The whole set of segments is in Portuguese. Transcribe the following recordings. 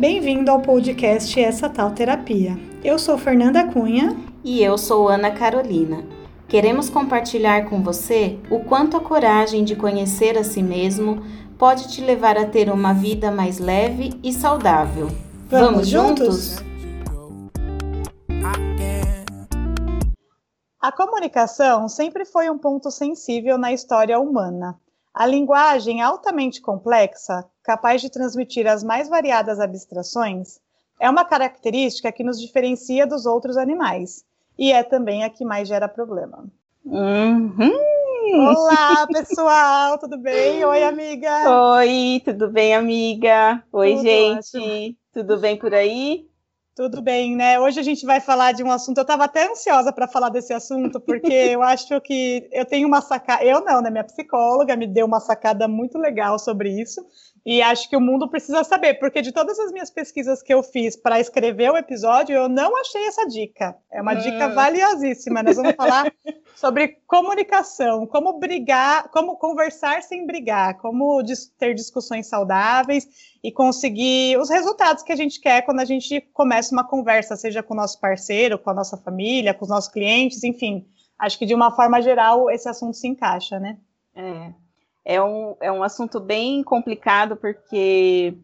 Bem-vindo ao podcast Essa Tal Terapia. Eu sou Fernanda Cunha. E eu sou Ana Carolina. Queremos compartilhar com você o quanto a coragem de conhecer a si mesmo pode te levar a ter uma vida mais leve e saudável. Vamos, Vamos juntos? A comunicação sempre foi um ponto sensível na história humana. A linguagem altamente complexa, capaz de transmitir as mais variadas abstrações, é uma característica que nos diferencia dos outros animais e é também a que mais gera problema. Uhum. Olá, pessoal, tudo bem? Oi, amiga. Oi, tudo bem, amiga? Oi, tudo gente. Ótimo. Tudo bem por aí? Tudo bem, né? Hoje a gente vai falar de um assunto. Eu estava até ansiosa para falar desse assunto, porque eu acho que eu tenho uma sacada. Eu não, né? Minha psicóloga me deu uma sacada muito legal sobre isso. E acho que o mundo precisa saber, porque de todas as minhas pesquisas que eu fiz para escrever o episódio, eu não achei essa dica. É uma dica valiosíssima. Nós vamos falar sobre comunicação, como brigar, como conversar sem brigar, como ter discussões saudáveis e conseguir os resultados que a gente quer quando a gente começa uma conversa, seja com o nosso parceiro, com a nossa família, com os nossos clientes, enfim. Acho que de uma forma geral esse assunto se encaixa, né? É é um, é um assunto bem complicado, porque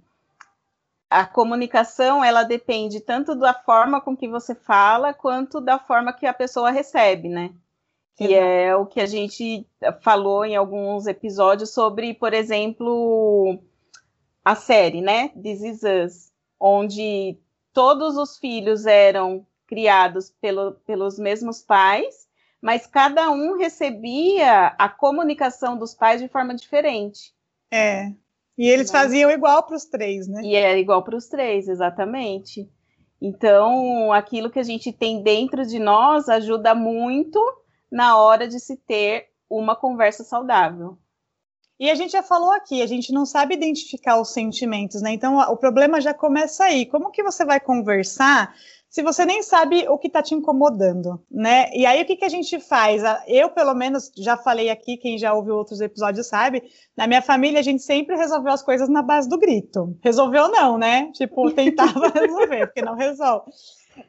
a comunicação ela depende tanto da forma com que você fala, quanto da forma que a pessoa recebe, né? Que é o que a gente falou em alguns episódios sobre, por exemplo, a série, né? This Is Us, onde todos os filhos eram criados pelo, pelos mesmos pais, mas cada um recebia a comunicação dos pais de forma diferente. É. E eles né? faziam igual para os três, né? E era igual para os três, exatamente. Então, aquilo que a gente tem dentro de nós ajuda muito na hora de se ter uma conversa saudável. E a gente já falou aqui, a gente não sabe identificar os sentimentos, né? Então, o problema já começa aí. Como que você vai conversar se você nem sabe o que está te incomodando, né? E aí o que, que a gente faz? Eu, pelo menos, já falei aqui, quem já ouviu outros episódios sabe, na minha família a gente sempre resolveu as coisas na base do grito. Resolveu não, né? Tipo, tentava resolver, porque não resolve.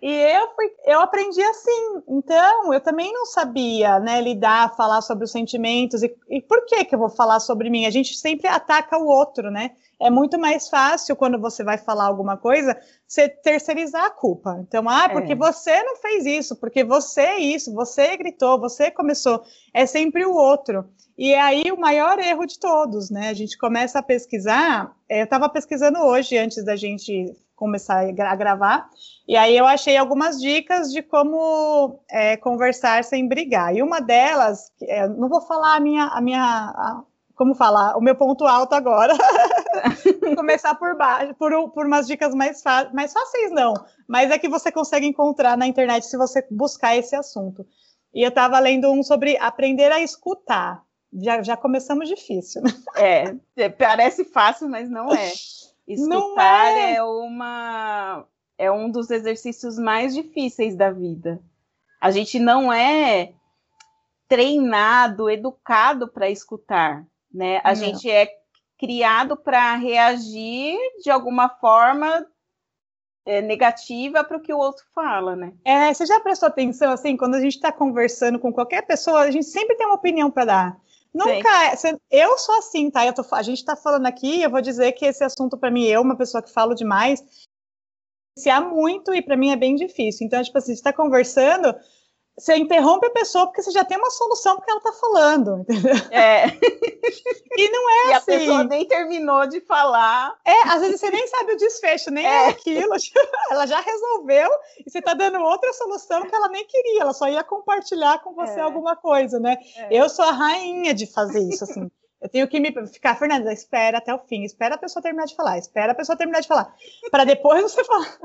E eu, fui, eu aprendi assim, então eu também não sabia, né, lidar, falar sobre os sentimentos, e, e por que que eu vou falar sobre mim? A gente sempre ataca o outro, né? é muito mais fácil quando você vai falar alguma coisa, você terceirizar a culpa. Então, ah, porque é. você não fez isso, porque você é isso, você gritou, você começou. É sempre o outro. E é aí o maior erro de todos, né? A gente começa a pesquisar. É, eu estava pesquisando hoje, antes da gente começar a gravar, e aí eu achei algumas dicas de como é, conversar sem brigar. E uma delas, é, não vou falar a minha, a minha a, como falar, o meu ponto alto agora. Começar por baixo, por, por umas dicas mais, mais fáceis, não. Mas é que você consegue encontrar na internet se você buscar esse assunto. E eu estava lendo um sobre aprender a escutar. Já, já começamos difícil. Né? É, é, parece fácil, mas não é. Escutar é. é uma é um dos exercícios mais difíceis da vida. A gente não é treinado, educado para escutar né? A Não. gente é criado para reagir de alguma forma é, negativa para o que o outro fala, né? É, você já prestou atenção assim, quando a gente está conversando com qualquer pessoa, a gente sempre tem uma opinião para dar. Nunca, eu sou assim, tá? Tô, a gente está falando aqui, eu vou dizer que esse assunto para mim, eu, uma pessoa que falo demais, se há muito e para mim é bem difícil. Então, tipo assim, a gente está conversando, você interrompe a pessoa porque você já tem uma solução porque ela está falando, entendeu? É. E não é e assim. A pessoa nem terminou de falar. É, às vezes você nem sabe o desfecho, nem é, é aquilo. Ela já resolveu e você está dando outra solução que ela nem queria, ela só ia compartilhar com você é. alguma coisa, né? É. Eu sou a rainha de fazer isso, assim. Eu tenho que me ficar, Fernanda, espera até o fim, espera a pessoa terminar de falar, espera a pessoa terminar de falar, para depois você falar.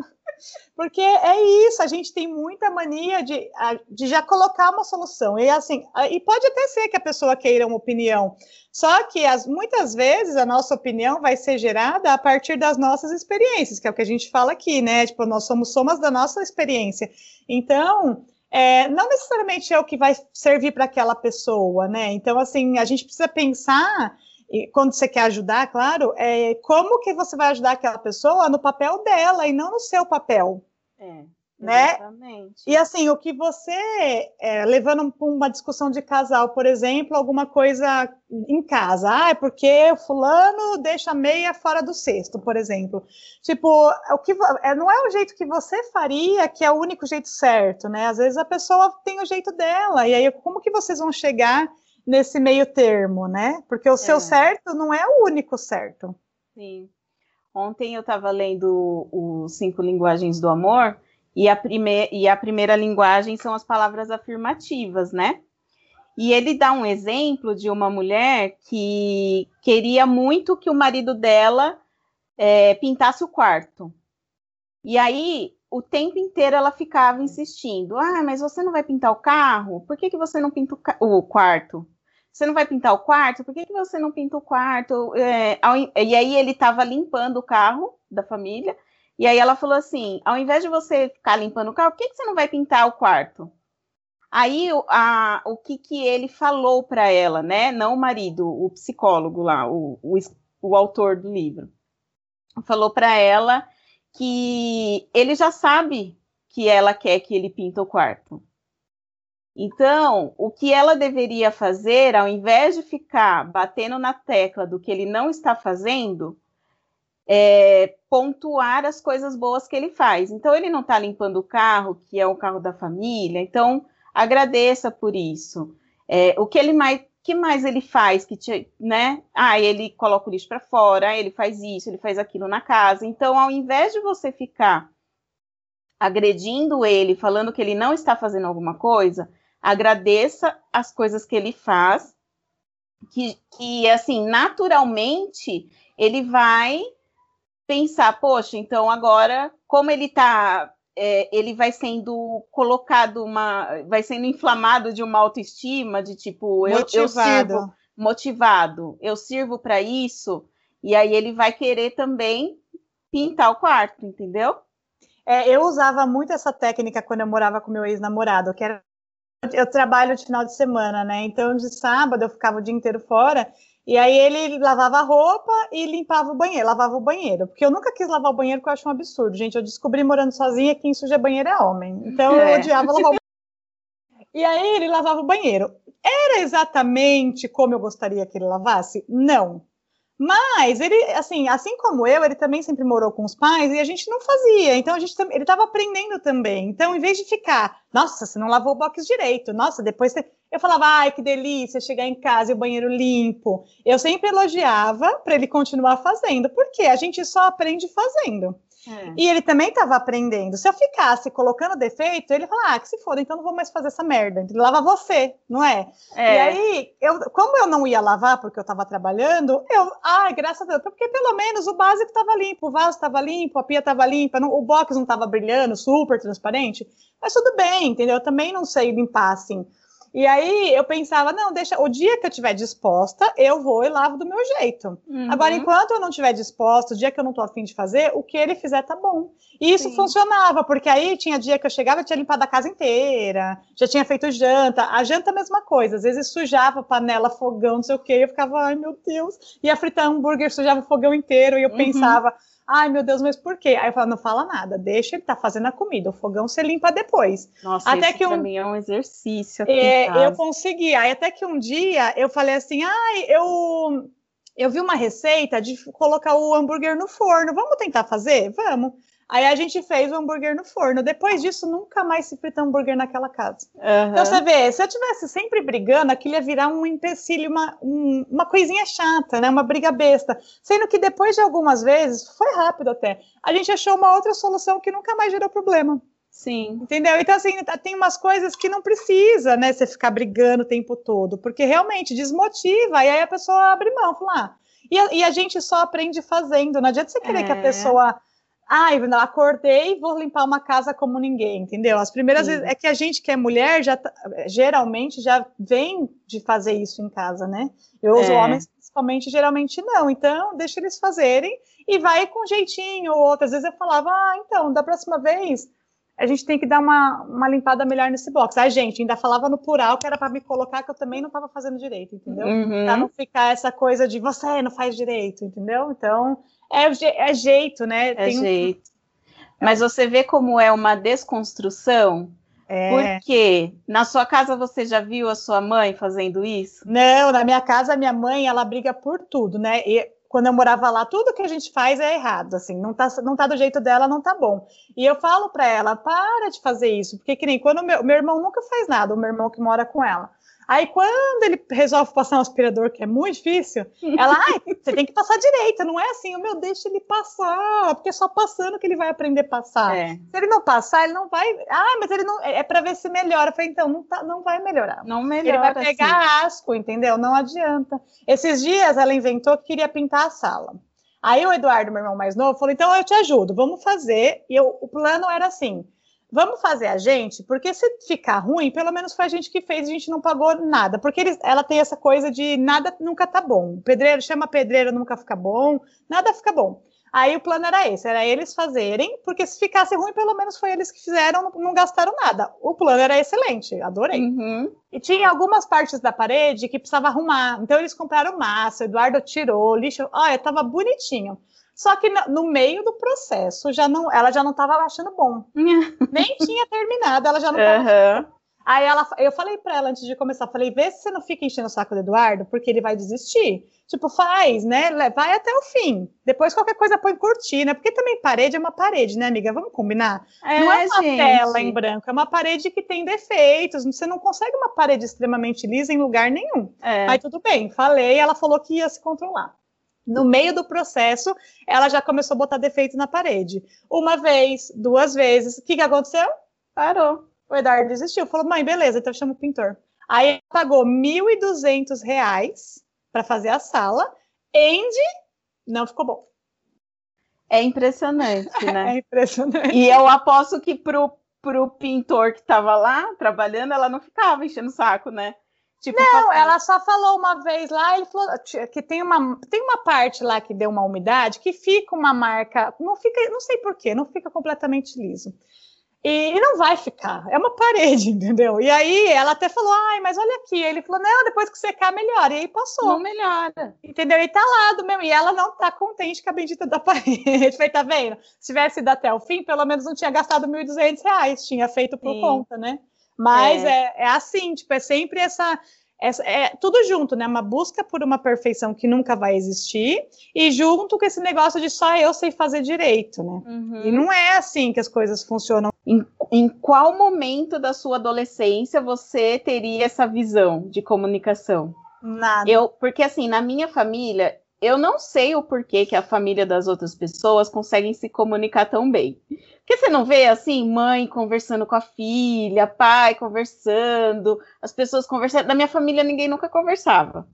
Porque é isso, a gente tem muita mania de, de já colocar uma solução. E assim, e pode até ser que a pessoa queira uma opinião. Só que as, muitas vezes a nossa opinião vai ser gerada a partir das nossas experiências, que é o que a gente fala aqui, né? Tipo, nós somos somas da nossa experiência. Então, é, não necessariamente é o que vai servir para aquela pessoa, né? Então, assim, a gente precisa pensar e quando você quer ajudar, claro, é como que você vai ajudar aquela pessoa no papel dela e não no seu papel. É. Né? Exatamente. E assim, o que você, é, levando uma discussão de casal, por exemplo, alguma coisa em casa, ah, é porque o fulano deixa a meia fora do cesto, por exemplo. Tipo, o que é, não é o jeito que você faria que é o único jeito certo, né? Às vezes a pessoa tem o jeito dela, e aí como que vocês vão chegar nesse meio termo, né? Porque o seu é. certo não é o único certo. Sim. Ontem eu estava lendo os Cinco Linguagens do Amor, e a, prime e a primeira linguagem são as palavras afirmativas, né? E ele dá um exemplo de uma mulher que queria muito que o marido dela é, pintasse o quarto. E aí, o tempo inteiro ela ficava insistindo: Ah, mas você não vai pintar o carro? Por que, que você não pinta o, o quarto? Você não vai pintar o quarto? Por que, que você não pinta o quarto? É, ao, e aí ele estava limpando o carro da família e aí ela falou assim: ao invés de você ficar limpando o carro, por que, que você não vai pintar o quarto? Aí a, o que, que ele falou para ela, né? Não o marido, o psicólogo lá, o, o, o autor do livro, falou para ela que ele já sabe que ela quer que ele pinta o quarto. Então, o que ela deveria fazer, ao invés de ficar batendo na tecla do que ele não está fazendo, é, pontuar as coisas boas que ele faz. Então, ele não está limpando o carro, que é o carro da família, então agradeça por isso. É, o que ele mais, que mais ele faz que te, né? Ah, ele coloca o lixo para fora, ele faz isso, ele faz aquilo na casa. Então, ao invés de você ficar agredindo ele, falando que ele não está fazendo alguma coisa, agradeça as coisas que ele faz, que, que assim, naturalmente ele vai pensar, poxa, então agora, como ele está é, ele vai sendo colocado uma, vai sendo inflamado de uma autoestima, de tipo, eu, eu sirvo motivado, eu sirvo para isso, e aí ele vai querer também pintar o quarto, entendeu? É, eu usava muito essa técnica quando eu morava com meu ex-namorado, que era eu trabalho de final de semana, né? Então de sábado eu ficava o dia inteiro fora e aí ele lavava a roupa e limpava o banheiro, lavava o banheiro. Porque eu nunca quis lavar o banheiro, porque eu acho um absurdo. Gente, eu descobri morando sozinha que quem suja banheiro é homem. Então é. eu odiava lavar o banheiro. E aí ele lavava o banheiro. Era exatamente como eu gostaria que ele lavasse? Não. Mas ele, assim, assim como eu, ele também sempre morou com os pais e a gente não fazia. Então a gente ele estava aprendendo também. Então, em vez de ficar, nossa, você não lavou o box direito, nossa, depois você... eu falava, ai, que delícia chegar em casa e o banheiro limpo. Eu sempre elogiava para ele continuar fazendo, porque a gente só aprende fazendo. É. E ele também estava aprendendo. Se eu ficasse colocando defeito, ele falava, ah, que se foda, então não vou mais fazer essa merda. Ele lava você, não é? é. E aí, eu, como eu não ia lavar porque eu estava trabalhando, eu, ai, graças a Deus, porque pelo menos o básico estava limpo, o vaso estava limpo, a pia estava limpa, não, o box não estava brilhando, super transparente. Mas tudo bem, entendeu? Eu também não sei limpar assim. E aí eu pensava, não, deixa, o dia que eu estiver disposta, eu vou e lavo do meu jeito. Uhum. Agora, enquanto eu não estiver disposta, o dia que eu não tô afim de fazer, o que ele fizer tá bom. E isso Sim. funcionava, porque aí tinha dia que eu chegava e tinha limpado a casa inteira, já tinha feito janta. A janta a mesma coisa, às vezes sujava panela, fogão, não sei o quê, e eu ficava, ai meu Deus. Ia fritar hambúrguer, sujava o fogão inteiro, e eu uhum. pensava, Ai, meu Deus, mas por quê? Aí eu falo, não fala nada, deixa ele tá fazendo a comida, o fogão você limpa depois. Nossa, até isso que um... mim é um exercício. É, eu consegui. Aí até que um dia eu falei assim, ai, eu eu vi uma receita de colocar o hambúrguer no forno. Vamos tentar fazer? Vamos. Aí a gente fez o hambúrguer no forno. Depois disso, nunca mais se frita hambúrguer naquela casa. Uhum. Então você vê, se eu tivesse sempre brigando, aquilo ia virar um empecilho, uma, um, uma coisinha chata, né? Uma briga besta. Sendo que depois de algumas vezes, foi rápido até, a gente achou uma outra solução que nunca mais gerou problema. Sim. Entendeu? Então, assim, tem umas coisas que não precisa, né, você ficar brigando o tempo todo, porque realmente desmotiva, e aí a pessoa abre mão, fala, ah, e a, e a gente só aprende fazendo, não adianta você querer é. que a é. pessoa Ai, ah, acordei e vou limpar uma casa como ninguém, entendeu? As primeiras Sim. vezes é que a gente que é mulher já tá, geralmente já vem de fazer isso em casa, né? Eu, os é. homens, principalmente, geralmente não. Então, deixa eles fazerem e vai com jeitinho ou outras vezes eu falava, ah, então, da próxima vez a gente tem que dar uma, uma limpada melhor nesse box. A gente ainda falava no plural que era para me colocar que eu também não estava fazendo direito, entendeu? Uhum. Pra não ficar essa coisa de você não faz direito, entendeu? Então, é, é jeito, né? É tem jeito. Um... Mas você vê como é uma desconstrução é. Porque na sua casa você já viu a sua mãe fazendo isso? Não, na minha casa, minha mãe, ela briga por tudo, né? E quando eu morava lá, tudo que a gente faz é errado, assim, não tá, não tá do jeito dela, não tá bom. E eu falo para ela, para de fazer isso, porque que nem quando meu, meu irmão nunca faz nada, o meu irmão que mora com ela. Aí, quando ele resolve passar um aspirador, que é muito difícil, ela, ai, você tem que passar direito, não é assim, o meu, deixa ele passar, porque é só passando que ele vai aprender a passar. É. Se ele não passar, ele não vai. Ah, mas ele não. É, é para ver se melhora. Eu falei, então, não, tá, não vai melhorar. Não melhora. Ele vai pegar assim. asco, entendeu? Não adianta. Esses dias ela inventou que queria pintar a sala. Aí o Eduardo, meu irmão mais novo, falou: então eu te ajudo, vamos fazer. E eu, o plano era assim: Vamos fazer a gente, porque se ficar ruim, pelo menos foi a gente que fez, a gente não pagou nada. Porque eles, ela tem essa coisa de nada nunca tá bom. Pedreiro chama pedreiro, nunca fica bom, nada fica bom. Aí o plano era esse, era eles fazerem, porque se ficasse ruim, pelo menos foi eles que fizeram, não, não gastaram nada. O plano era excelente, adorei. Uhum. E tinha algumas partes da parede que precisava arrumar. Então eles compraram massa, o Eduardo tirou, lixo, olha, tava bonitinho. Só que no meio do processo, já não, ela já não estava achando bom. Nem tinha terminado, ela já não estava. Uhum. Aí ela, eu falei para ela antes de começar, falei, vê se você não fica enchendo o saco do Eduardo, porque ele vai desistir. Tipo, faz, né? Vai até o fim. Depois qualquer coisa põe cortina, porque também parede é uma parede, né, amiga? Vamos combinar? É, não é uma gente. tela em branco, é uma parede que tem defeitos. Você não consegue uma parede extremamente lisa em lugar nenhum. É. Aí tudo bem, falei, ela falou que ia se controlar. No meio do processo, ela já começou a botar defeito na parede. Uma vez, duas vezes. O que, que aconteceu? Parou. O Eduardo desistiu. Falou, mãe, beleza, então chama o pintor. Aí pagou R$ 1.200 para fazer a sala. Andy não ficou bom. É impressionante, né? é impressionante. E eu aposto que pro, pro pintor que estava lá trabalhando, ela não ficava enchendo o saco, né? Tipo, não, ela só falou uma vez lá, ele falou que tem uma, tem uma parte lá que deu uma umidade que fica uma marca, não fica, não sei porquê, não fica completamente liso. E, e, não vai ficar, é uma parede, entendeu? E aí ela até falou, ai, mas olha aqui. Ele falou, não, depois que secar, melhora. E aí passou. Não melhora. Entendeu? E tá lá do mesmo. E ela não tá contente com a bendita da parede. Foi, tá vendo? Se tivesse ido até o fim, pelo menos não tinha gastado R$ 1.200, tinha feito por Sim. conta, né? Mas é. é. É, assim, tipo, é sempre essa, essa. É tudo junto, né? Uma busca por uma perfeição que nunca vai existir, e junto com esse negócio de só eu sei fazer direito, né? Uhum. E não é assim que as coisas funcionam. Em, em qual momento da sua adolescência você teria essa visão de comunicação? Nada. Eu, porque assim, na minha família, eu não sei o porquê que a família das outras pessoas conseguem se comunicar tão bem. Porque você não vê assim, mãe conversando com a filha, pai conversando, as pessoas conversando. Da minha família ninguém nunca conversava.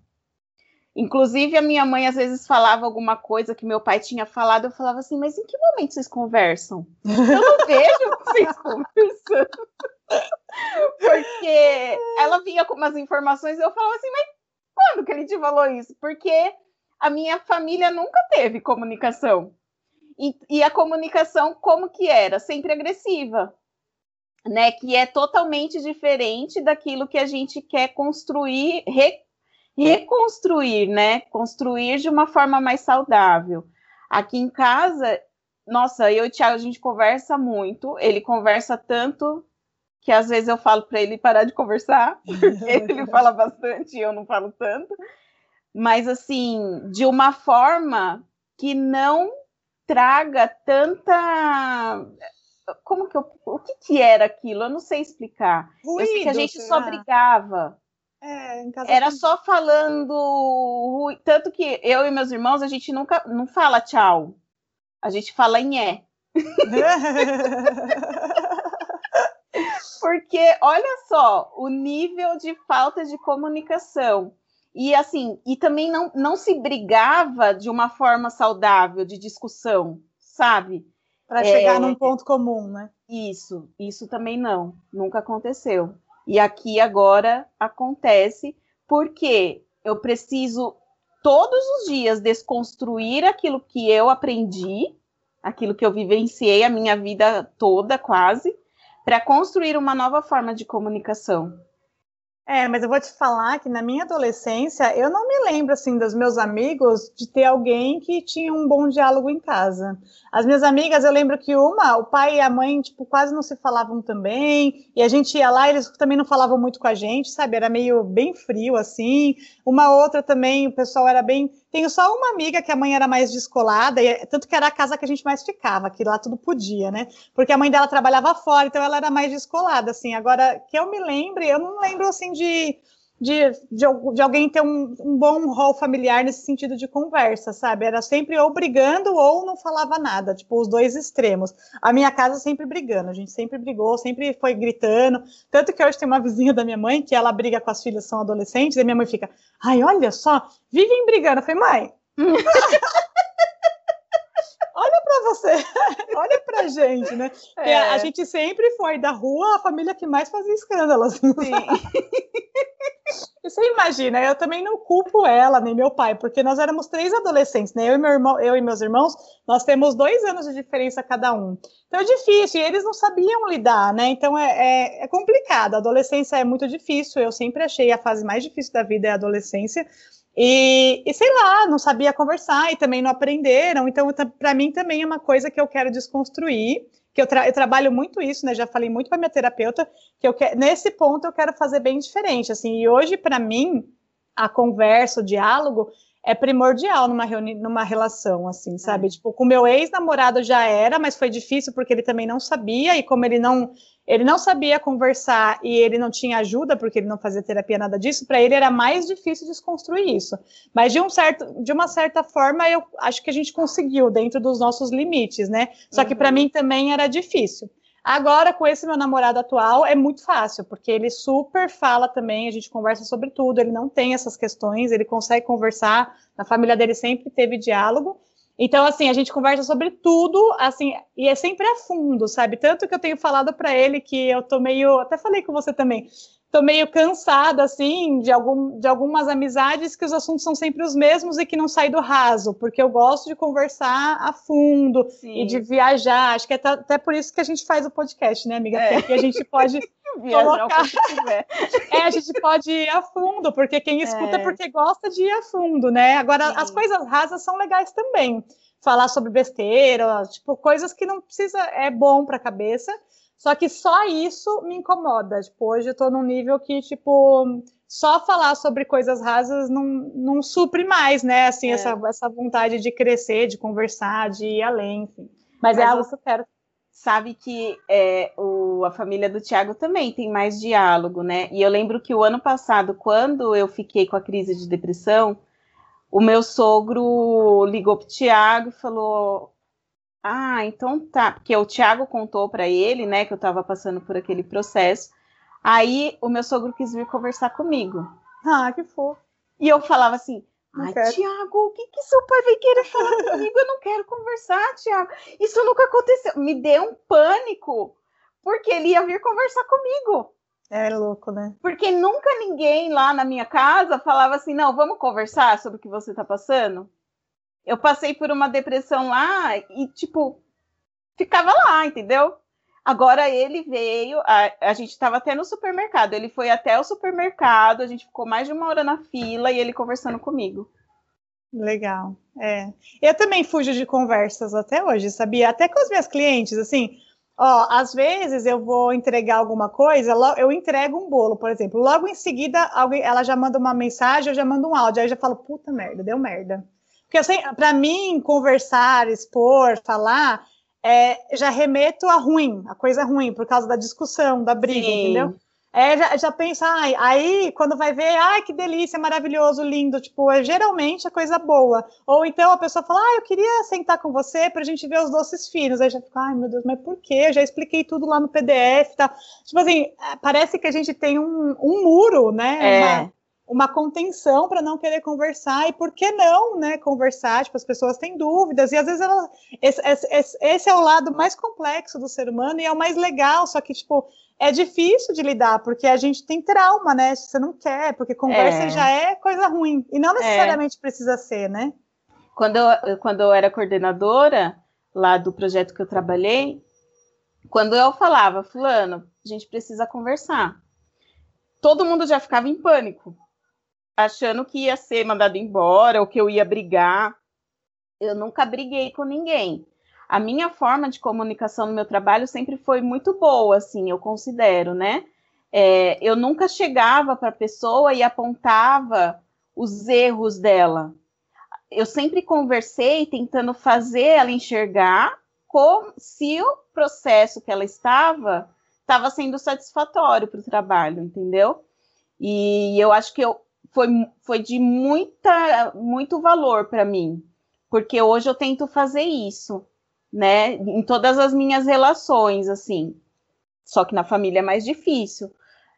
Inclusive, a minha mãe às vezes falava alguma coisa que meu pai tinha falado, eu falava assim, mas em que momento vocês conversam? Eu não vejo vocês conversando. Porque ela vinha com umas informações e eu falava assim, mas quando que ele te falou isso? Porque a minha família nunca teve comunicação. E, e, a comunicação como que era? Sempre agressiva, né? Que é totalmente diferente daquilo que a gente quer construir, re, reconstruir, né? Construir de uma forma mais saudável. Aqui em casa, nossa, eu e o Thiago, a gente conversa muito. Ele conversa tanto que às vezes eu falo para ele parar de conversar, porque ele fala bastante e eu não falo tanto mas assim, de uma forma que não traga tanta. Como que eu... O que, que era aquilo? Eu não sei explicar. Ruído, eu sei que a gente será? só brigava. É, Era só falando. Tanto que eu e meus irmãos, a gente nunca não fala tchau. A gente fala em é. Porque olha só o nível de falta de comunicação. E assim, e também não, não se brigava de uma forma saudável, de discussão, sabe? Para chegar é, num ponto comum, né? Isso, isso também não, nunca aconteceu. E aqui agora acontece porque eu preciso todos os dias desconstruir aquilo que eu aprendi, aquilo que eu vivenciei a minha vida toda quase, para construir uma nova forma de comunicação. É, mas eu vou te falar que na minha adolescência eu não me lembro assim dos meus amigos de ter alguém que tinha um bom diálogo em casa. As minhas amigas, eu lembro que uma, o pai e a mãe, tipo, quase não se falavam também, e a gente ia lá, eles também não falavam muito com a gente, sabe? Era meio bem frio assim. Uma outra também, o pessoal era bem tenho só uma amiga que a mãe era mais descolada, e, tanto que era a casa que a gente mais ficava, que lá tudo podia, né? Porque a mãe dela trabalhava fora, então ela era mais descolada, assim. Agora, que eu me lembre, eu não lembro, assim, de de, de, de, alguém ter um, um, bom rol familiar nesse sentido de conversa, sabe? Era sempre ou brigando ou não falava nada, tipo, os dois extremos. A minha casa sempre brigando, a gente sempre brigou, sempre foi gritando. Tanto que hoje tem uma vizinha da minha mãe que ela briga com as filhas, são adolescentes, e minha mãe fica, ai, olha só, vivem brigando. Eu falei, mãe. Olha para você, olha pra gente, né? É. A gente sempre foi da rua a família que mais fazia escândalos. Sim. E você imagina, eu também não culpo ela, nem meu pai, porque nós éramos três adolescentes, né? Eu e meu irmão, eu e meus irmãos, nós temos dois anos de diferença cada um. Então é difícil, e eles não sabiam lidar, né? Então é, é, é complicado. A adolescência é muito difícil. Eu sempre achei a fase mais difícil da vida é a adolescência. E, e, sei lá, não sabia conversar e também não aprenderam. Então, para mim também é uma coisa que eu quero desconstruir que eu, tra eu, trabalho muito isso, né? Já falei muito para minha terapeuta que eu que, nesse ponto eu quero fazer bem diferente, assim. E hoje para mim a conversa, o diálogo é primordial numa numa relação, assim, sabe? É. Tipo, com meu ex-namorado já era, mas foi difícil porque ele também não sabia e como ele não ele não sabia conversar e ele não tinha ajuda porque ele não fazia terapia nada disso, para ele era mais difícil desconstruir isso. Mas de um certo, de uma certa forma, eu acho que a gente conseguiu dentro dos nossos limites, né? Só que para uhum. mim também era difícil. Agora, com esse meu namorado atual, é muito fácil, porque ele super fala também, a gente conversa sobre tudo, ele não tem essas questões, ele consegue conversar, na família dele sempre teve diálogo, então, assim, a gente conversa sobre tudo, assim, e é sempre a fundo, sabe? Tanto que eu tenho falado para ele que eu tô meio, até falei com você também, tô meio cansada, assim, de, algum, de algumas amizades que os assuntos são sempre os mesmos e que não saem do raso, porque eu gosto de conversar a fundo Sim. e de viajar. Acho que é até por isso que a gente faz o podcast, né, amiga? É. Porque a gente pode colocar. é, a gente pode ir a fundo, porque quem escuta é, é porque gosta de ir a fundo, né? Agora, Sim. as coisas rasas são legais também. Falar sobre besteira, tipo, coisas que não precisa, é bom para a cabeça. Só que só isso me incomoda. Tipo, hoje eu tô num nível que, tipo, só falar sobre coisas rasas não, não supre mais, né? Assim, é. essa, essa vontade de crescer, de conversar, de ir além, enfim. Mas, Mas é algo que eu quero sabe que é, o, a família do Tiago também tem mais diálogo, né? E eu lembro que o ano passado, quando eu fiquei com a crise de depressão, o meu sogro ligou pro Tiago e falou: Ah, então tá. Porque o Tiago contou para ele, né, que eu estava passando por aquele processo. Aí o meu sogro quis vir conversar comigo. Ah, que fofo. E eu falava assim: Ai, Tiago, o que, que seu pai vai querer falar comigo? Eu não quero conversar, Tiago. Isso nunca aconteceu. Me deu um pânico, porque ele ia vir conversar comigo. É louco, né? Porque nunca ninguém lá na minha casa falava assim: não, vamos conversar sobre o que você tá passando. Eu passei por uma depressão lá e, tipo, ficava lá, entendeu? Agora ele veio, a, a gente estava até no supermercado. Ele foi até o supermercado, a gente ficou mais de uma hora na fila e ele conversando comigo. Legal, é. Eu também fujo de conversas até hoje, sabia? Até com os meus clientes, assim, ó, às vezes eu vou entregar alguma coisa, eu entrego um bolo, por exemplo. Logo em seguida, alguém, ela já manda uma mensagem, eu já mando um áudio, aí eu já falo, puta merda, deu merda. Porque para mim, conversar, expor, falar, é, já remeto a ruim, a coisa ruim, por causa da discussão, da briga, Sim. entendeu? É, já, já pensa, ai, aí quando vai ver, ai, que delícia, maravilhoso, lindo, tipo, é geralmente a coisa boa. Ou então a pessoa fala, ah, eu queria sentar com você pra gente ver os doces finos. Aí já fica, ai, meu Deus, mas por quê? Eu já expliquei tudo lá no PDF e tal. Tipo assim, é, parece que a gente tem um, um muro, né? É. Uma, uma contenção para não querer conversar e por que não, né, conversar, tipo, as pessoas têm dúvidas e às vezes ela, esse, esse, esse, é o lado mais complexo do ser humano e é o mais legal, só que, tipo, é difícil de lidar, porque a gente tem trauma, né, você não quer, porque conversa é. já é coisa ruim, e não necessariamente é. precisa ser, né. Quando eu, quando eu era coordenadora lá do projeto que eu trabalhei, quando eu falava, fulano, a gente precisa conversar, todo mundo já ficava em pânico, achando que ia ser mandado embora ou que eu ia brigar. Eu nunca briguei com ninguém. A minha forma de comunicação no meu trabalho sempre foi muito boa, assim, eu considero, né? É, eu nunca chegava para a pessoa e apontava os erros dela. Eu sempre conversei tentando fazer ela enxergar como se o processo que ela estava estava sendo satisfatório para o trabalho, entendeu? E eu acho que eu, foi, foi de muita, muito valor para mim, porque hoje eu tento fazer isso, né? Em todas as minhas relações, assim. Só que na família é mais difícil.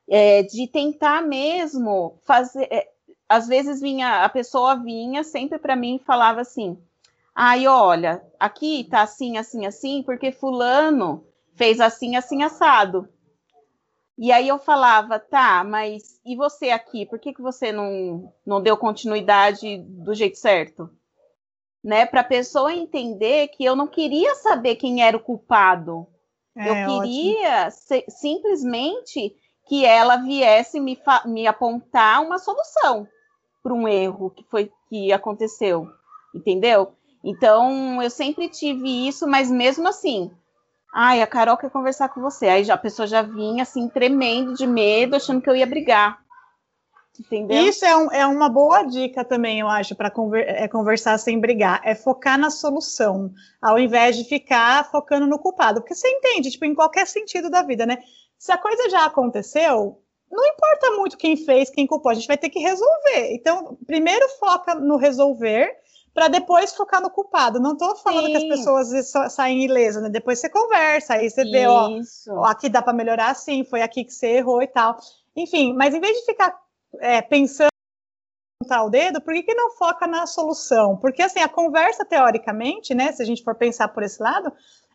É, de tentar mesmo fazer. É, às vezes vinha, a pessoa vinha sempre para mim e falava assim: ai, olha, aqui tá assim, assim, assim, porque fulano fez assim, assim, assado. E aí eu falava, tá, mas e você aqui? Por que, que você não, não deu continuidade do jeito certo? Né, para a pessoa entender que eu não queria saber quem era o culpado. É, eu queria se, simplesmente que ela viesse me, me apontar uma solução para um erro que foi que aconteceu, entendeu? Então eu sempre tive isso, mas mesmo assim, Ai, a Carol quer conversar com você. Aí já, a pessoa já vinha assim, tremendo de medo, achando que eu ia brigar. Entendeu? Isso é, um, é uma boa dica também, eu acho, para conver, é conversar sem brigar. É focar na solução, ao invés de ficar focando no culpado. Porque você entende, tipo, em qualquer sentido da vida, né? Se a coisa já aconteceu, não importa muito quem fez, quem culpou, a gente vai ter que resolver. Então, primeiro foca no resolver para depois focar no culpado. Não estou falando Sim. que as pessoas saem ilesas, né? Depois você conversa, aí você vê, ó, ó, aqui dá para melhorar sim, foi aqui que você errou e tal. Enfim, mas em vez de ficar é, pensando o dedo, por que, que não foca na solução? Porque assim, a conversa, teoricamente, né? Se a gente for pensar por esse lado,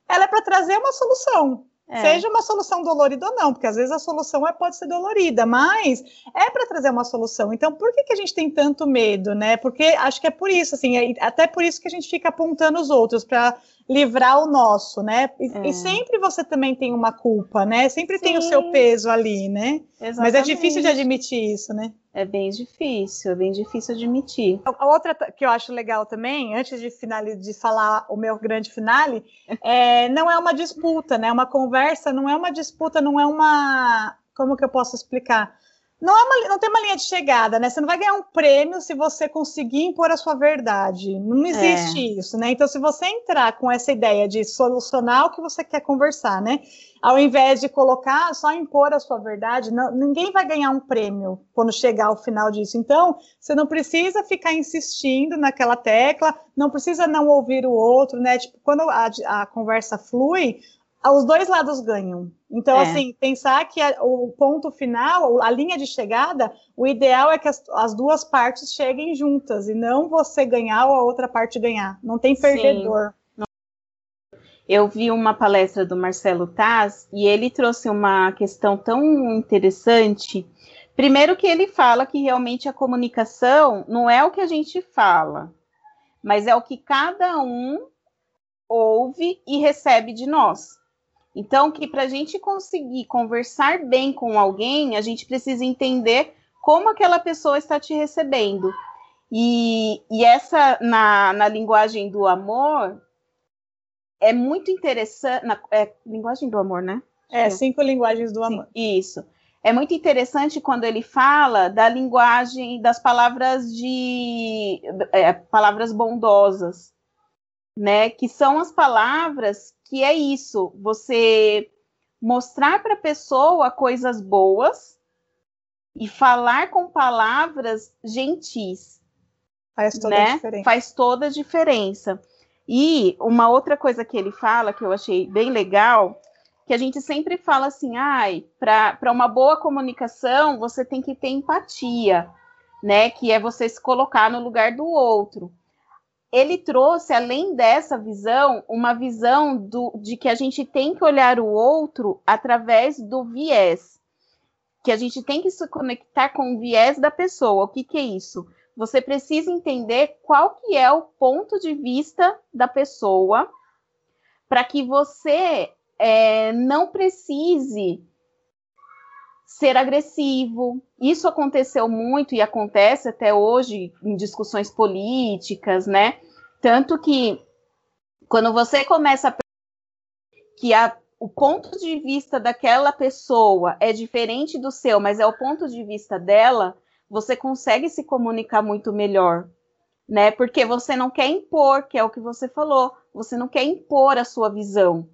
ela é para trazer uma solução. É. Seja uma solução dolorida ou não, porque às vezes a solução é, pode ser dolorida, mas é para trazer uma solução. Então, por que, que a gente tem tanto medo, né? Porque acho que é por isso, assim, é, até por isso que a gente fica apontando os outros para livrar o nosso, né? E, é. e, sempre você também tem uma culpa, né? Sempre Sim. tem o seu peso ali, né? Exatamente. Mas é difícil de admitir isso, né? É bem difícil, é bem difícil admitir. A outra que eu acho legal também, antes de, finale, de falar o meu grande finale, é, não é uma disputa, né? Uma conversa não é uma disputa, não é uma. Como que eu posso explicar? Não, é uma, não tem uma linha de chegada, né? Você não vai ganhar um prêmio se você conseguir impor a sua verdade. Não existe é. isso, né? Então, se você entrar com essa ideia de solucionar o que você quer conversar, né? Ao invés de colocar só impor a sua verdade, não, ninguém vai ganhar um prêmio quando chegar ao final disso. Então, você não precisa ficar insistindo naquela tecla, não precisa não ouvir o outro, né? Tipo, quando a, a conversa flui, os dois lados ganham. Então, é. assim, pensar que a, o ponto final, a linha de chegada, o ideal é que as, as, duas partes cheguem juntas e não você ganhar ou a outra parte ganhar. Não tem perdedor. Sim. Eu vi uma palestra do Marcelo Taz e ele trouxe uma questão tão interessante. Primeiro que ele fala que realmente a comunicação não é o que a gente fala, mas é o que cada um ouve e recebe de nós. Então, que para a gente conseguir conversar bem com alguém, a gente precisa entender como aquela pessoa está te recebendo. E, e essa, na, na linguagem do amor, é muito interessante. Na, é linguagem do amor, né? É, cinco linguagens do amor. Sim, isso. É muito interessante quando ele fala da linguagem das palavras de é, palavras bondosas, né? Que são as palavras que é isso, você mostrar para a pessoa coisas boas e falar com palavras gentis. Faz toda né? a diferença. Faz toda a diferença. E uma outra coisa que ele fala, que eu achei bem legal, que a gente sempre fala assim, ai, para uma boa comunicação, você tem que ter empatia, né? Que é você se colocar no lugar do outro ele trouxe, além dessa visão, uma visão do, de que a gente tem que olhar o outro através do viés, que a gente tem que se conectar com o viés da pessoa. O que, que é isso? Você precisa entender qual que é o ponto de vista da pessoa para que você é, não precise ser agressivo. Isso aconteceu muito e acontece até hoje em discussões políticas, né? Tanto que quando você começa a que a, o ponto de vista daquela pessoa é diferente do seu, mas é o ponto de vista dela, você consegue se comunicar muito melhor, né? Porque você não quer impor, que é o que você falou, você não quer impor a sua visão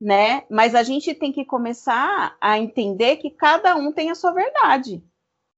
né? Mas a gente tem que começar a entender que cada um tem a sua verdade.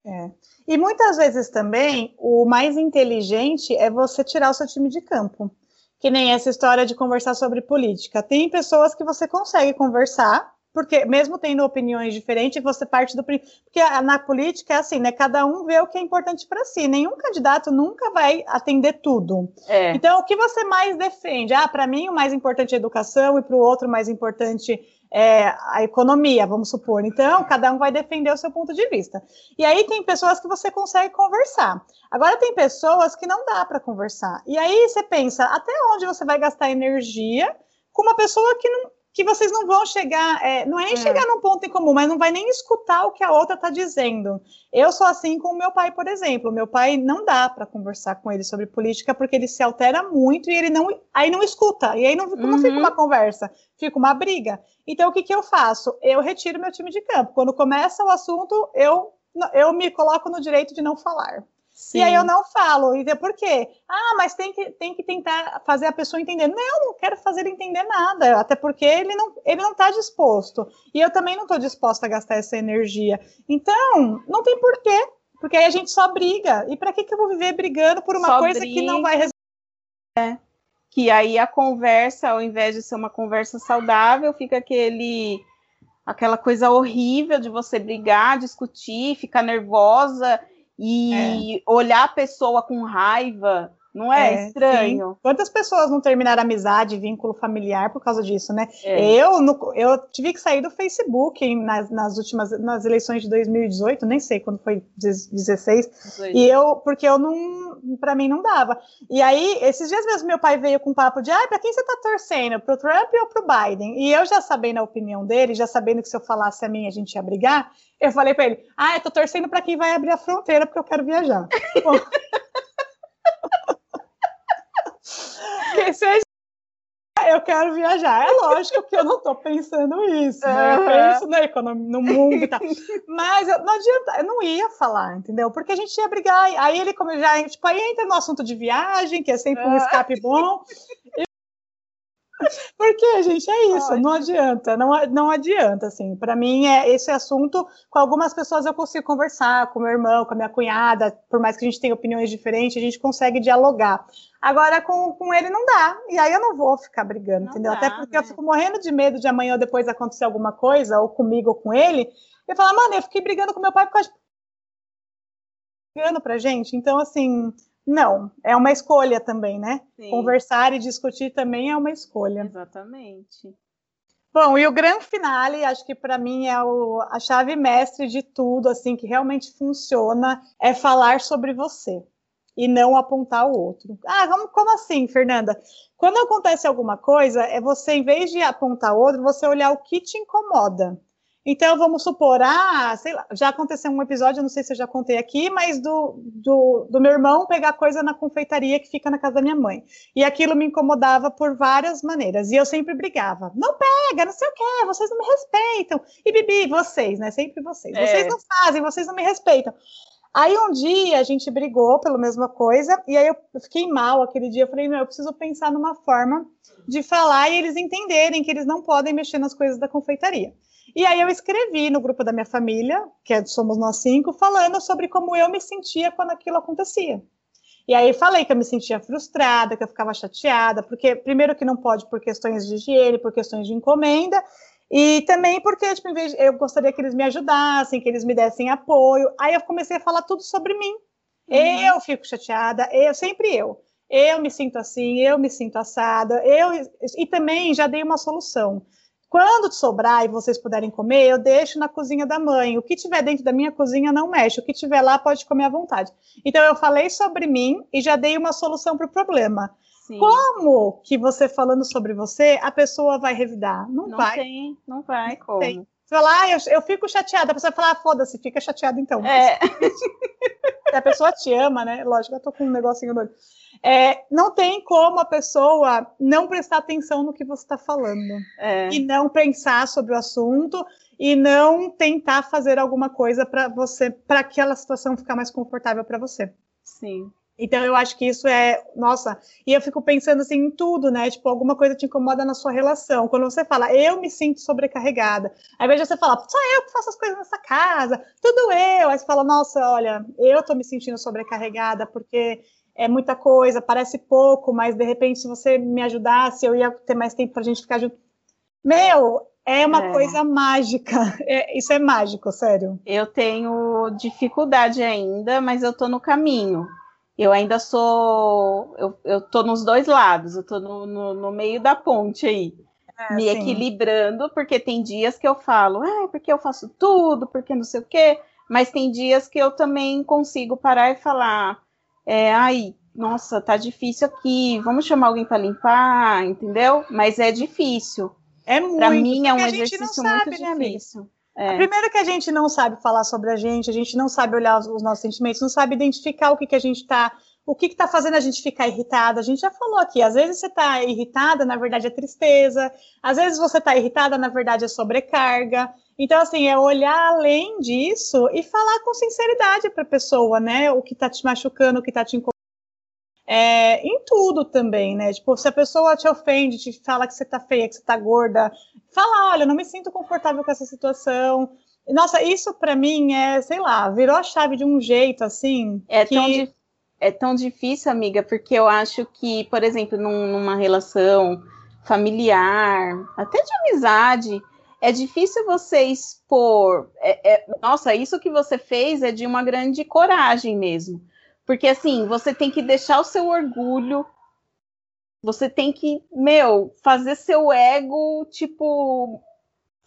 É. E muitas vezes também o mais inteligente é você tirar o seu time de campo. Que nem essa história de conversar sobre política. Tem pessoas que você consegue conversar, porque mesmo tendo opiniões diferentes, você parte do porque na política é assim, né? Cada um vê o que é importante para si. Nenhum candidato nunca vai atender tudo. É. Então, o que você mais defende? Ah, para mim o mais importante é a educação e para o outro o mais importante é a economia, vamos supor. Então, cada um vai defender o seu ponto de vista. E aí tem pessoas que você consegue conversar. Agora tem pessoas que não dá para conversar. E aí você pensa, até onde você vai gastar energia com uma pessoa que não que vocês não vão chegar, é, não é nem é. chegar num ponto em comum, mas não vai nem escutar o que a outra está dizendo. Eu sou assim com o meu pai, por exemplo. Meu pai não dá para conversar com ele sobre política porque ele se altera muito e ele não, aí não escuta. E aí não, não fica uma conversa, fica uma briga. Então o que, que eu faço? Eu retiro meu time de campo. Quando começa o assunto, eu eu me coloco no direito de não falar. Sim. E aí eu não falo. E por quê? Ah, mas tem que, tem que tentar fazer a pessoa entender. Não, não quero fazer ele entender nada, até porque ele não ele não está disposto. E eu também não estou disposta a gastar essa energia. Então, não tem porquê. Porque aí a gente só briga. E para que, que eu vou viver brigando por uma só coisa briga. que não vai resolver? É. Que aí a conversa, ao invés de ser uma conversa saudável, fica aquele aquela coisa horrível de você brigar, discutir, ficar nervosa e é. olhar a pessoa com raiva não é, é estranho? Sim. Quantas pessoas não terminaram amizade, vínculo familiar por causa disso, né? É. Eu, no, eu tive que sair do Facebook hein, nas, nas, últimas nas eleições de 2018, nem sei quando foi 16, 18. e eu porque eu não, para mim não dava. E aí esses dias mesmo meu pai veio com um papo de, ah, para quem você tá torcendo, pro Trump ou pro Biden? E eu já sabendo a opinião dele, já sabendo que se eu falasse a mim a gente ia brigar, eu falei para ele, ah, eu tô torcendo para quem vai abrir a fronteira porque eu quero viajar. Porque seja eu quero viajar. É lógico que eu não estou pensando isso, né? Eu penso na economia, no mundo e tal. Mas eu, não adianta, eu não ia falar, entendeu? Porque a gente ia brigar. Aí ele, como já, tipo, aí entra no assunto de viagem, que é sempre um escape bom. Porque, gente, é isso, não adianta, não, não adianta, assim, para mim, é esse assunto, com algumas pessoas eu consigo conversar, com meu irmão, com a minha cunhada, por mais que a gente tenha opiniões diferentes, a gente consegue dialogar. Agora, com, com ele não dá, e aí eu não vou ficar brigando, não entendeu? Dá, Até porque né? eu fico morrendo de medo de amanhã ou depois acontecer alguma coisa, ou comigo ou com ele, e falar, mano, eu fiquei brigando com meu pai por causa de... brigando pra gente, então, assim não, é uma escolha também, né? Sim. Conversar e discutir também é uma escolha. Exatamente. Bom, e o grande finale, acho que para mim é o, a chave mestre de tudo, assim, que realmente funciona, é falar sobre você e não apontar o outro. Ah, como, como assim, Fernanda? Quando acontece alguma coisa, é você, em vez de apontar o outro, você olhar o que te incomoda. Então, vamos supor, ah, sei lá, já aconteceu um episódio, não sei se eu já contei aqui, mas do, do, do, meu irmão pegar coisa na confeitaria que fica na casa da minha mãe. E aquilo me incomodava por várias maneiras. E eu sempre brigava. Não pega, não sei o quê, vocês não me respeitam. E Bibi, vocês, né? Sempre vocês. É. Vocês não fazem, vocês não me respeitam. Aí um dia a gente brigou pela mesma coisa, e aí eu fiquei mal aquele dia. Eu falei, meu, eu preciso pensar numa forma de falar e eles entenderem que eles não podem mexer nas coisas da confeitaria. E aí eu escrevi no grupo da minha família, que é, somos nós cinco, falando sobre como eu me sentia quando aquilo acontecia. E aí falei que eu me sentia frustrada, que eu ficava chateada, porque primeiro que não pode por questões de higiene, por questões de encomenda, e também porque tipo, eu gostaria que eles me ajudassem, que eles me dessem apoio. Aí eu comecei a falar tudo sobre mim. Uhum. Eu fico chateada, eu sempre eu. Eu me sinto assim, eu me sinto assada, eu e também já dei uma solução. Quando sobrar e vocês puderem comer, eu deixo na cozinha da mãe. O que tiver dentro da minha cozinha não mexe. O que tiver lá pode comer à vontade. Então eu falei sobre mim e já dei uma solução para o problema. Sim. Como que você falando sobre você, a pessoa vai revidar? Não, não vai. Tem, não vai, como? Tem. Você fala, ah, eu, eu fico chateada. A pessoa fala, ah, foda-se, fica chateada então. É. a pessoa te ama, né? Lógico, eu tô com um negocinho olho. É, não tem como a pessoa não prestar atenção no que você está falando. É. E não pensar sobre o assunto e não tentar fazer alguma coisa para você, para aquela situação ficar mais confortável para você. Sim. Então eu acho que isso é, nossa, e eu fico pensando assim em tudo, né? Tipo, alguma coisa te incomoda na sua relação. Quando você fala, eu me sinto sobrecarregada, invés de você falar, só eu que faço as coisas nessa casa, tudo eu. Aí você fala, nossa, olha, eu tô me sentindo sobrecarregada porque é muita coisa, parece pouco, mas de repente se você me ajudasse, eu ia ter mais tempo pra gente ficar junto. Meu, é uma é. coisa mágica. É, isso é mágico, sério. Eu tenho dificuldade ainda, mas eu tô no caminho eu ainda sou. Eu, eu tô nos dois lados, eu tô no, no, no meio da ponte aí. É, me sim. equilibrando, porque tem dias que eu falo, ah, porque eu faço tudo, porque não sei o quê, mas tem dias que eu também consigo parar e falar, é, ai, nossa, tá difícil aqui, vamos chamar alguém para limpar, entendeu? Mas é difícil. É muito. Para mim é um exercício sabe, muito né, difícil. É. Primeiro que a gente não sabe falar sobre a gente, a gente não sabe olhar os, os nossos sentimentos, não sabe identificar o que, que a gente está, o que está fazendo a gente ficar irritada. A gente já falou aqui, às vezes você está irritada, na verdade é tristeza, às vezes você está irritada, na verdade é sobrecarga. Então, assim, é olhar além disso e falar com sinceridade para a pessoa, né? O que está te machucando, o que está te incomodando é, em tudo também, né? Tipo, se a pessoa te ofende, te fala que você tá feia, que você tá gorda, fala, olha, não me sinto confortável com essa situação. Nossa, isso para mim é, sei lá, virou a chave de um jeito assim. É que... tão é tão difícil, amiga, porque eu acho que, por exemplo, num, numa relação familiar, até de amizade, é difícil você expor. É, é, nossa, isso que você fez é de uma grande coragem mesmo. Porque assim, você tem que deixar o seu orgulho, você tem que, meu, fazer seu ego, tipo,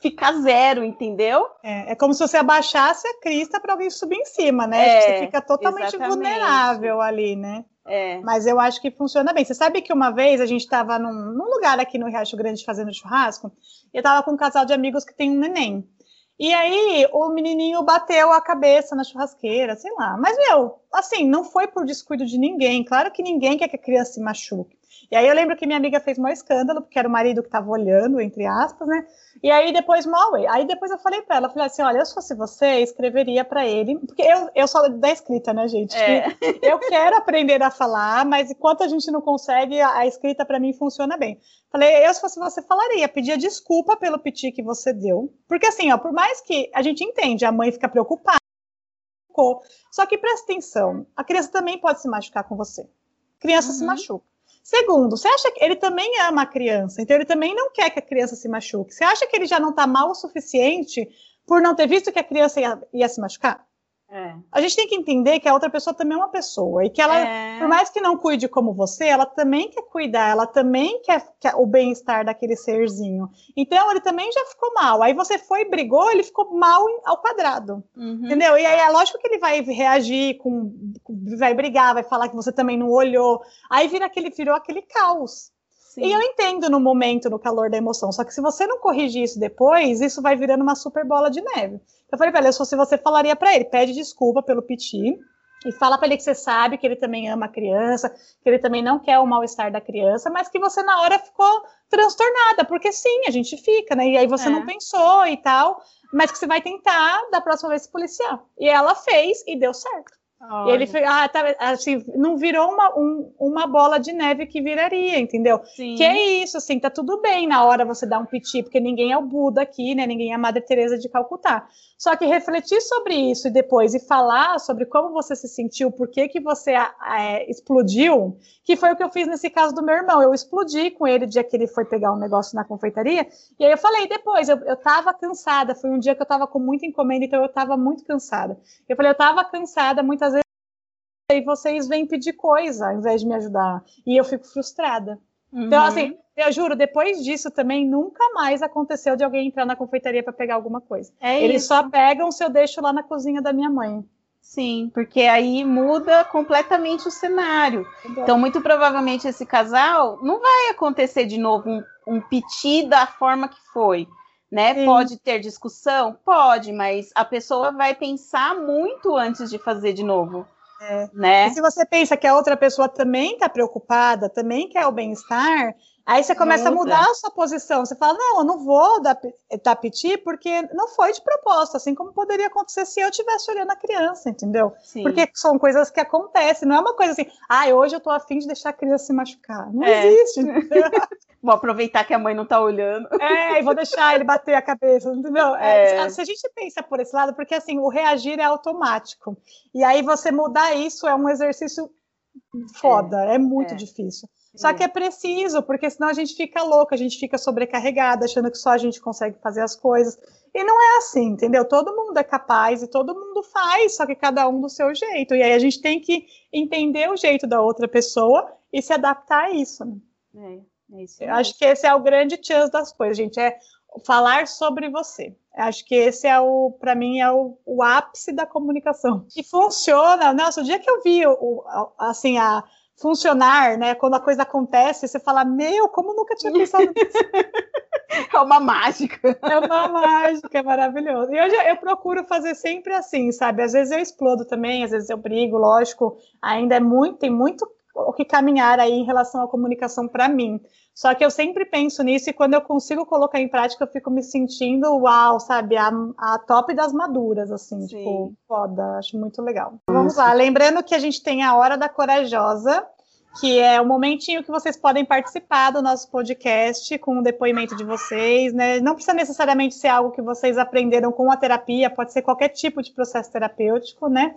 ficar zero, entendeu? É, é como se você abaixasse a crista para alguém subir em cima, né? É, você fica totalmente exatamente. vulnerável ali, né? É. Mas eu acho que funciona bem. Você sabe que uma vez a gente estava num, num, lugar aqui no Riacho Grande fazendo churrasco, e eu estava com um casal de amigos que tem um neném. E aí o menininho bateu a cabeça na churrasqueira, sei lá. Mas, meu, assim, não foi por descuido de ninguém. Claro que ninguém quer que a criança se machuque. E aí eu lembro que minha amiga fez um escândalo, porque era o marido que estava olhando, entre aspas, né? E aí depois, mal, aí depois eu falei para ela, falei assim, olha, se fosse você, escreveria para ele, porque eu, eu sou da escrita, né, gente? É. Eu quero aprender a falar, mas enquanto a gente não consegue, a, a escrita para mim funciona bem. Falei, eu se fosse você, falaria, pedia desculpa pelo piti que você deu, porque assim, ó, por mais que a gente entende, a mãe fica preocupada, só que presta atenção, a criança também pode se machucar com você. Criança uhum. se machuca. Segundo, você acha que ele também ama a criança, então ele também não quer que a criança se machuque. Você acha que ele já não está mal o suficiente por não ter visto que a criança ia, ia se machucar? É. A gente tem que entender que a outra pessoa também é uma pessoa e que ela, é. por mais que não cuide como você, ela também quer cuidar, ela também quer, quer o bem-estar daquele serzinho. Então ele também já ficou mal. Aí você foi e brigou, ele ficou mal ao quadrado, uhum. entendeu? E aí é lógico que ele vai reagir com, vai brigar, vai falar que você também não olhou. Aí vira aquele, virou aquele caos. Sim. E eu entendo no momento, no calor da emoção, só que se você não corrigir isso depois, isso vai virando uma super bola de neve. Eu falei para ele, se você falaria para ele, pede desculpa pelo piti, e fala para ele que você sabe que ele também ama a criança, que ele também não quer o mal-estar da criança, mas que você na hora ficou transtornada, porque sim, a gente fica, né? E aí você é. não pensou e tal, mas que você vai tentar da próxima vez se policiar. E ela fez e deu certo. Olha. E ele ah, tá, assim, não virou uma, um, uma bola de neve que viraria, entendeu? Sim. Que é isso, assim, tá tudo bem na hora você dar um piti, porque ninguém é o Buda aqui, né? Ninguém é a Madre Teresa de Calcutá. Só que refletir sobre isso e depois e falar sobre como você se sentiu, por que, que você é, explodiu, que foi o que eu fiz nesse caso do meu irmão. Eu explodi com ele o dia que ele foi pegar um negócio na confeitaria, e aí eu falei depois, eu, eu tava cansada, foi um dia que eu tava com muita encomenda, então eu tava muito cansada. Eu falei, eu tava cansada, muitas e vocês vêm pedir coisa ao invés de me ajudar. E eu fico frustrada. Então, uhum. Então, assim, eu juro, depois disso também nunca mais aconteceu de alguém entrar na confeitaria para pegar alguma coisa. É Eles isso. só pegam se eu deixo lá na cozinha da minha mãe. Sim, porque aí muda completamente o cenário. Então, muito provavelmente, esse casal não vai acontecer de novo um, um piti da forma que foi. Né? Sim. Pode ter discussão? Pode, mas a pessoa vai pensar muito antes de fazer de novo. É. Né? E se você pensa que a outra pessoa também está preocupada, também quer o bem-estar, Aí você começa Muda. a mudar a sua posição. Você fala, não, eu não vou dar, dar piti porque não foi de propósito, assim como poderia acontecer se eu estivesse olhando a criança, entendeu? Sim. Porque são coisas que acontecem, não é uma coisa assim, ah, hoje eu tô afim de deixar a criança se machucar. Não é. existe. vou aproveitar que a mãe não tá olhando. É, e vou deixar ele bater a cabeça, entendeu? É. É, se a gente pensa por esse lado, porque assim, o reagir é automático. E aí você mudar isso é um exercício foda, é, é muito é. difícil. Só que é preciso, porque senão a gente fica louca, a gente fica sobrecarregada, achando que só a gente consegue fazer as coisas. E não é assim, entendeu? Todo mundo é capaz e todo mundo faz, só que cada um do seu jeito. E aí a gente tem que entender o jeito da outra pessoa e se adaptar a isso. Né? É, é isso Eu acho que esse é o grande chance das coisas, gente. É falar sobre você. Acho que esse é o, para mim, é o, o, ápice da comunicação. E funciona. Nossa, o dia que eu vi o, assim a funcionar, né? Quando a coisa acontece, você fala, meu, como nunca tinha pensado nisso. É uma mágica. É uma mágica, é maravilhoso. E hoje eu procuro fazer sempre assim, sabe? Às vezes eu explodo também, às vezes eu brigo, lógico. Ainda é muito, tem muito o que caminhar aí em relação à comunicação para mim. Só que eu sempre penso nisso e quando eu consigo colocar em prática, eu fico me sentindo uau, sabe? A, a top das maduras, assim, Sim. tipo, foda, acho muito legal. Vamos lá, lembrando que a gente tem a Hora da Corajosa, que é o momentinho que vocês podem participar do nosso podcast com o depoimento de vocês, né? Não precisa necessariamente ser algo que vocês aprenderam com a terapia, pode ser qualquer tipo de processo terapêutico, né?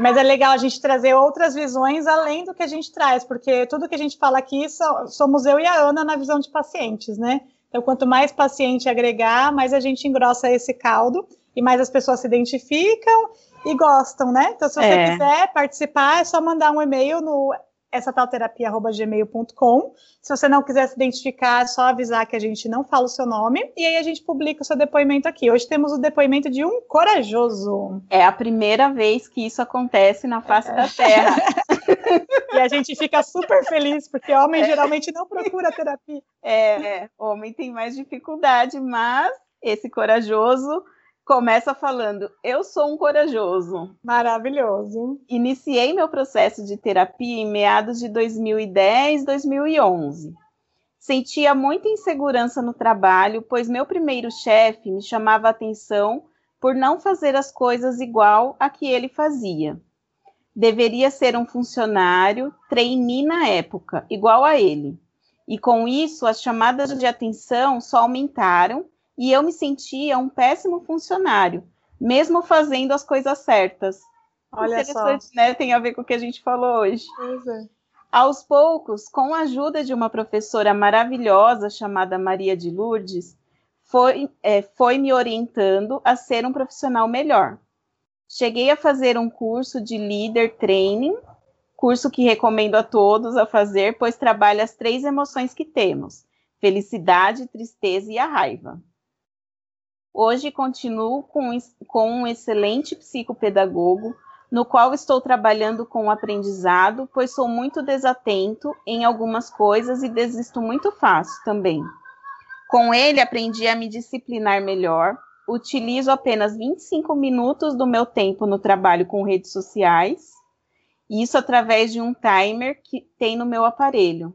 Mas é legal a gente trazer outras visões além do que a gente traz, porque tudo que a gente fala aqui somos eu e a Ana na visão de pacientes, né? Então, quanto mais paciente agregar, mais a gente engrossa esse caldo e mais as pessoas se identificam e gostam, né? Então, se você é. quiser participar, é só mandar um e-mail no essa talterapia.gmail.com. Se você não quiser se identificar, é só avisar que a gente não fala o seu nome e aí a gente publica o seu depoimento aqui. Hoje temos o depoimento de um corajoso. É a primeira vez que isso acontece na face é. da Terra. e a gente fica super feliz, porque homem é. geralmente não procura terapia. É, é, homem tem mais dificuldade, mas esse corajoso começa falando: Eu sou um corajoso. Maravilhoso. Iniciei meu processo de terapia em meados de 2010, 2011. Sentia muita insegurança no trabalho, pois meu primeiro chefe me chamava atenção por não fazer as coisas igual a que ele fazia. Deveria ser um funcionário, trainee na época, igual a ele. E com isso, as chamadas de atenção só aumentaram e eu me sentia um péssimo funcionário, mesmo fazendo as coisas certas. Olha Interessante, só. né? Tem a ver com o que a gente falou hoje. Pois é. Aos poucos, com a ajuda de uma professora maravilhosa chamada Maria de Lourdes, foi, é, foi me orientando a ser um profissional melhor. Cheguei a fazer um curso de Leader Training, curso que recomendo a todos a fazer, pois trabalha as três emoções que temos: felicidade, tristeza e a raiva. Hoje continuo com, com um excelente psicopedagogo, no qual estou trabalhando com o aprendizado, pois sou muito desatento em algumas coisas e desisto muito fácil também. Com ele, aprendi a me disciplinar melhor, utilizo apenas 25 minutos do meu tempo no trabalho com redes sociais, isso através de um timer que tem no meu aparelho.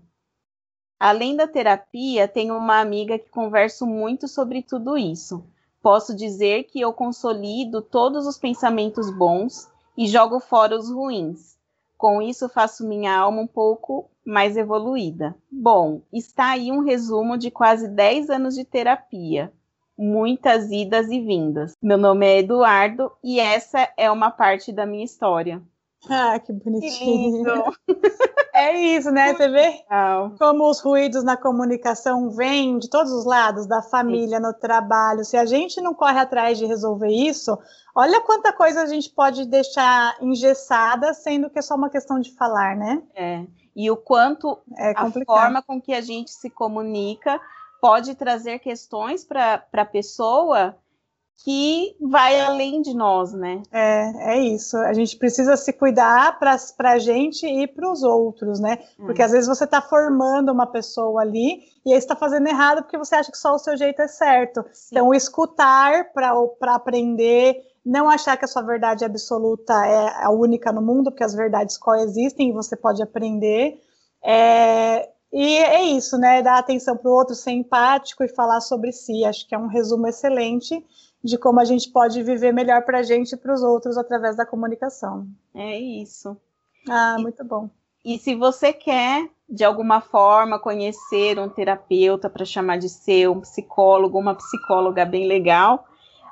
Além da terapia, tenho uma amiga que converso muito sobre tudo isso. Posso dizer que eu consolido todos os pensamentos bons e jogo fora os ruins. Com isso, faço minha alma um pouco mais evoluída. Bom, está aí um resumo de quase 10 anos de terapia. Muitas idas e vindas. Meu nome é Eduardo e essa é uma parte da minha história. Ah, que bonitinho. Que é isso, né? Você vê como os ruídos na comunicação vêm de todos os lados, da família, no trabalho. Se a gente não corre atrás de resolver isso, olha quanta coisa a gente pode deixar engessada, sendo que é só uma questão de falar, né? É. E o quanto é a forma com que a gente se comunica pode trazer questões para a pessoa que vai além de nós, né? É, é isso. A gente precisa se cuidar para a gente e para os outros, né? Porque hum. às vezes você está formando uma pessoa ali e aí está fazendo errado porque você acha que só o seu jeito é certo. Sim. Então, escutar para aprender, não achar que a sua verdade absoluta é a única no mundo, porque as verdades coexistem e você pode aprender. É, e é isso, né? Dar atenção para o outro, ser empático e falar sobre si. Acho que é um resumo excelente de como a gente pode viver melhor para a gente e para os outros através da comunicação. É isso. Ah, e, muito bom. E se você quer, de alguma forma, conhecer um terapeuta para chamar de seu, um psicólogo, uma psicóloga bem legal,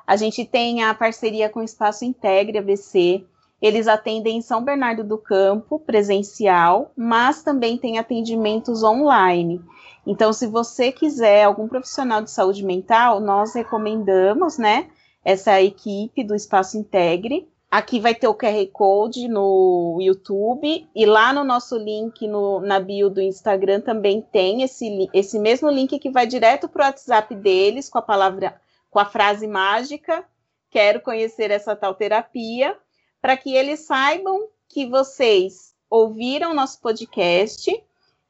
a gente tem a parceria com o Espaço Integre ABC. Eles atendem em São Bernardo do Campo, presencial, mas também tem atendimentos online. Então, se você quiser algum profissional de saúde mental, nós recomendamos, né, essa equipe do Espaço Integre. Aqui vai ter o QR Code no YouTube e lá no nosso link no, na bio do Instagram também tem esse, esse mesmo link que vai direto para o WhatsApp deles com a palavra, com a frase mágica, quero conhecer essa tal terapia, para que eles saibam que vocês ouviram nosso podcast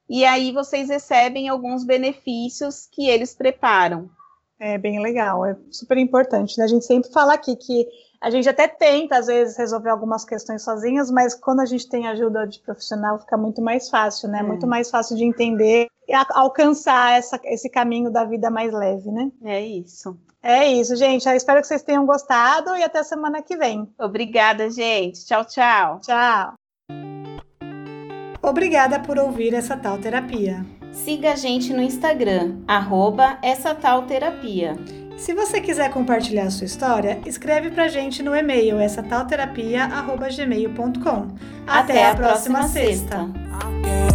e aí vocês recebem alguns benefícios que eles preparam. É bem legal, é super importante. Né? A gente sempre fala aqui que a gente até tenta, às vezes, resolver algumas questões sozinhas, mas quando a gente tem ajuda de profissional, fica muito mais fácil, né? É. Muito mais fácil de entender e alcançar essa, esse caminho da vida mais leve, né? É isso. É isso, gente. Eu espero que vocês tenham gostado e até semana que vem. Obrigada, gente. Tchau, tchau. Tchau. Obrigada por ouvir essa tal terapia. Siga a gente no Instagram, arroba essa tal terapia. Se você quiser compartilhar sua história, escreve pra gente no e-mail essa tal terapia, arroba gmail.com. Até, Até a próxima, próxima sexta. sexta.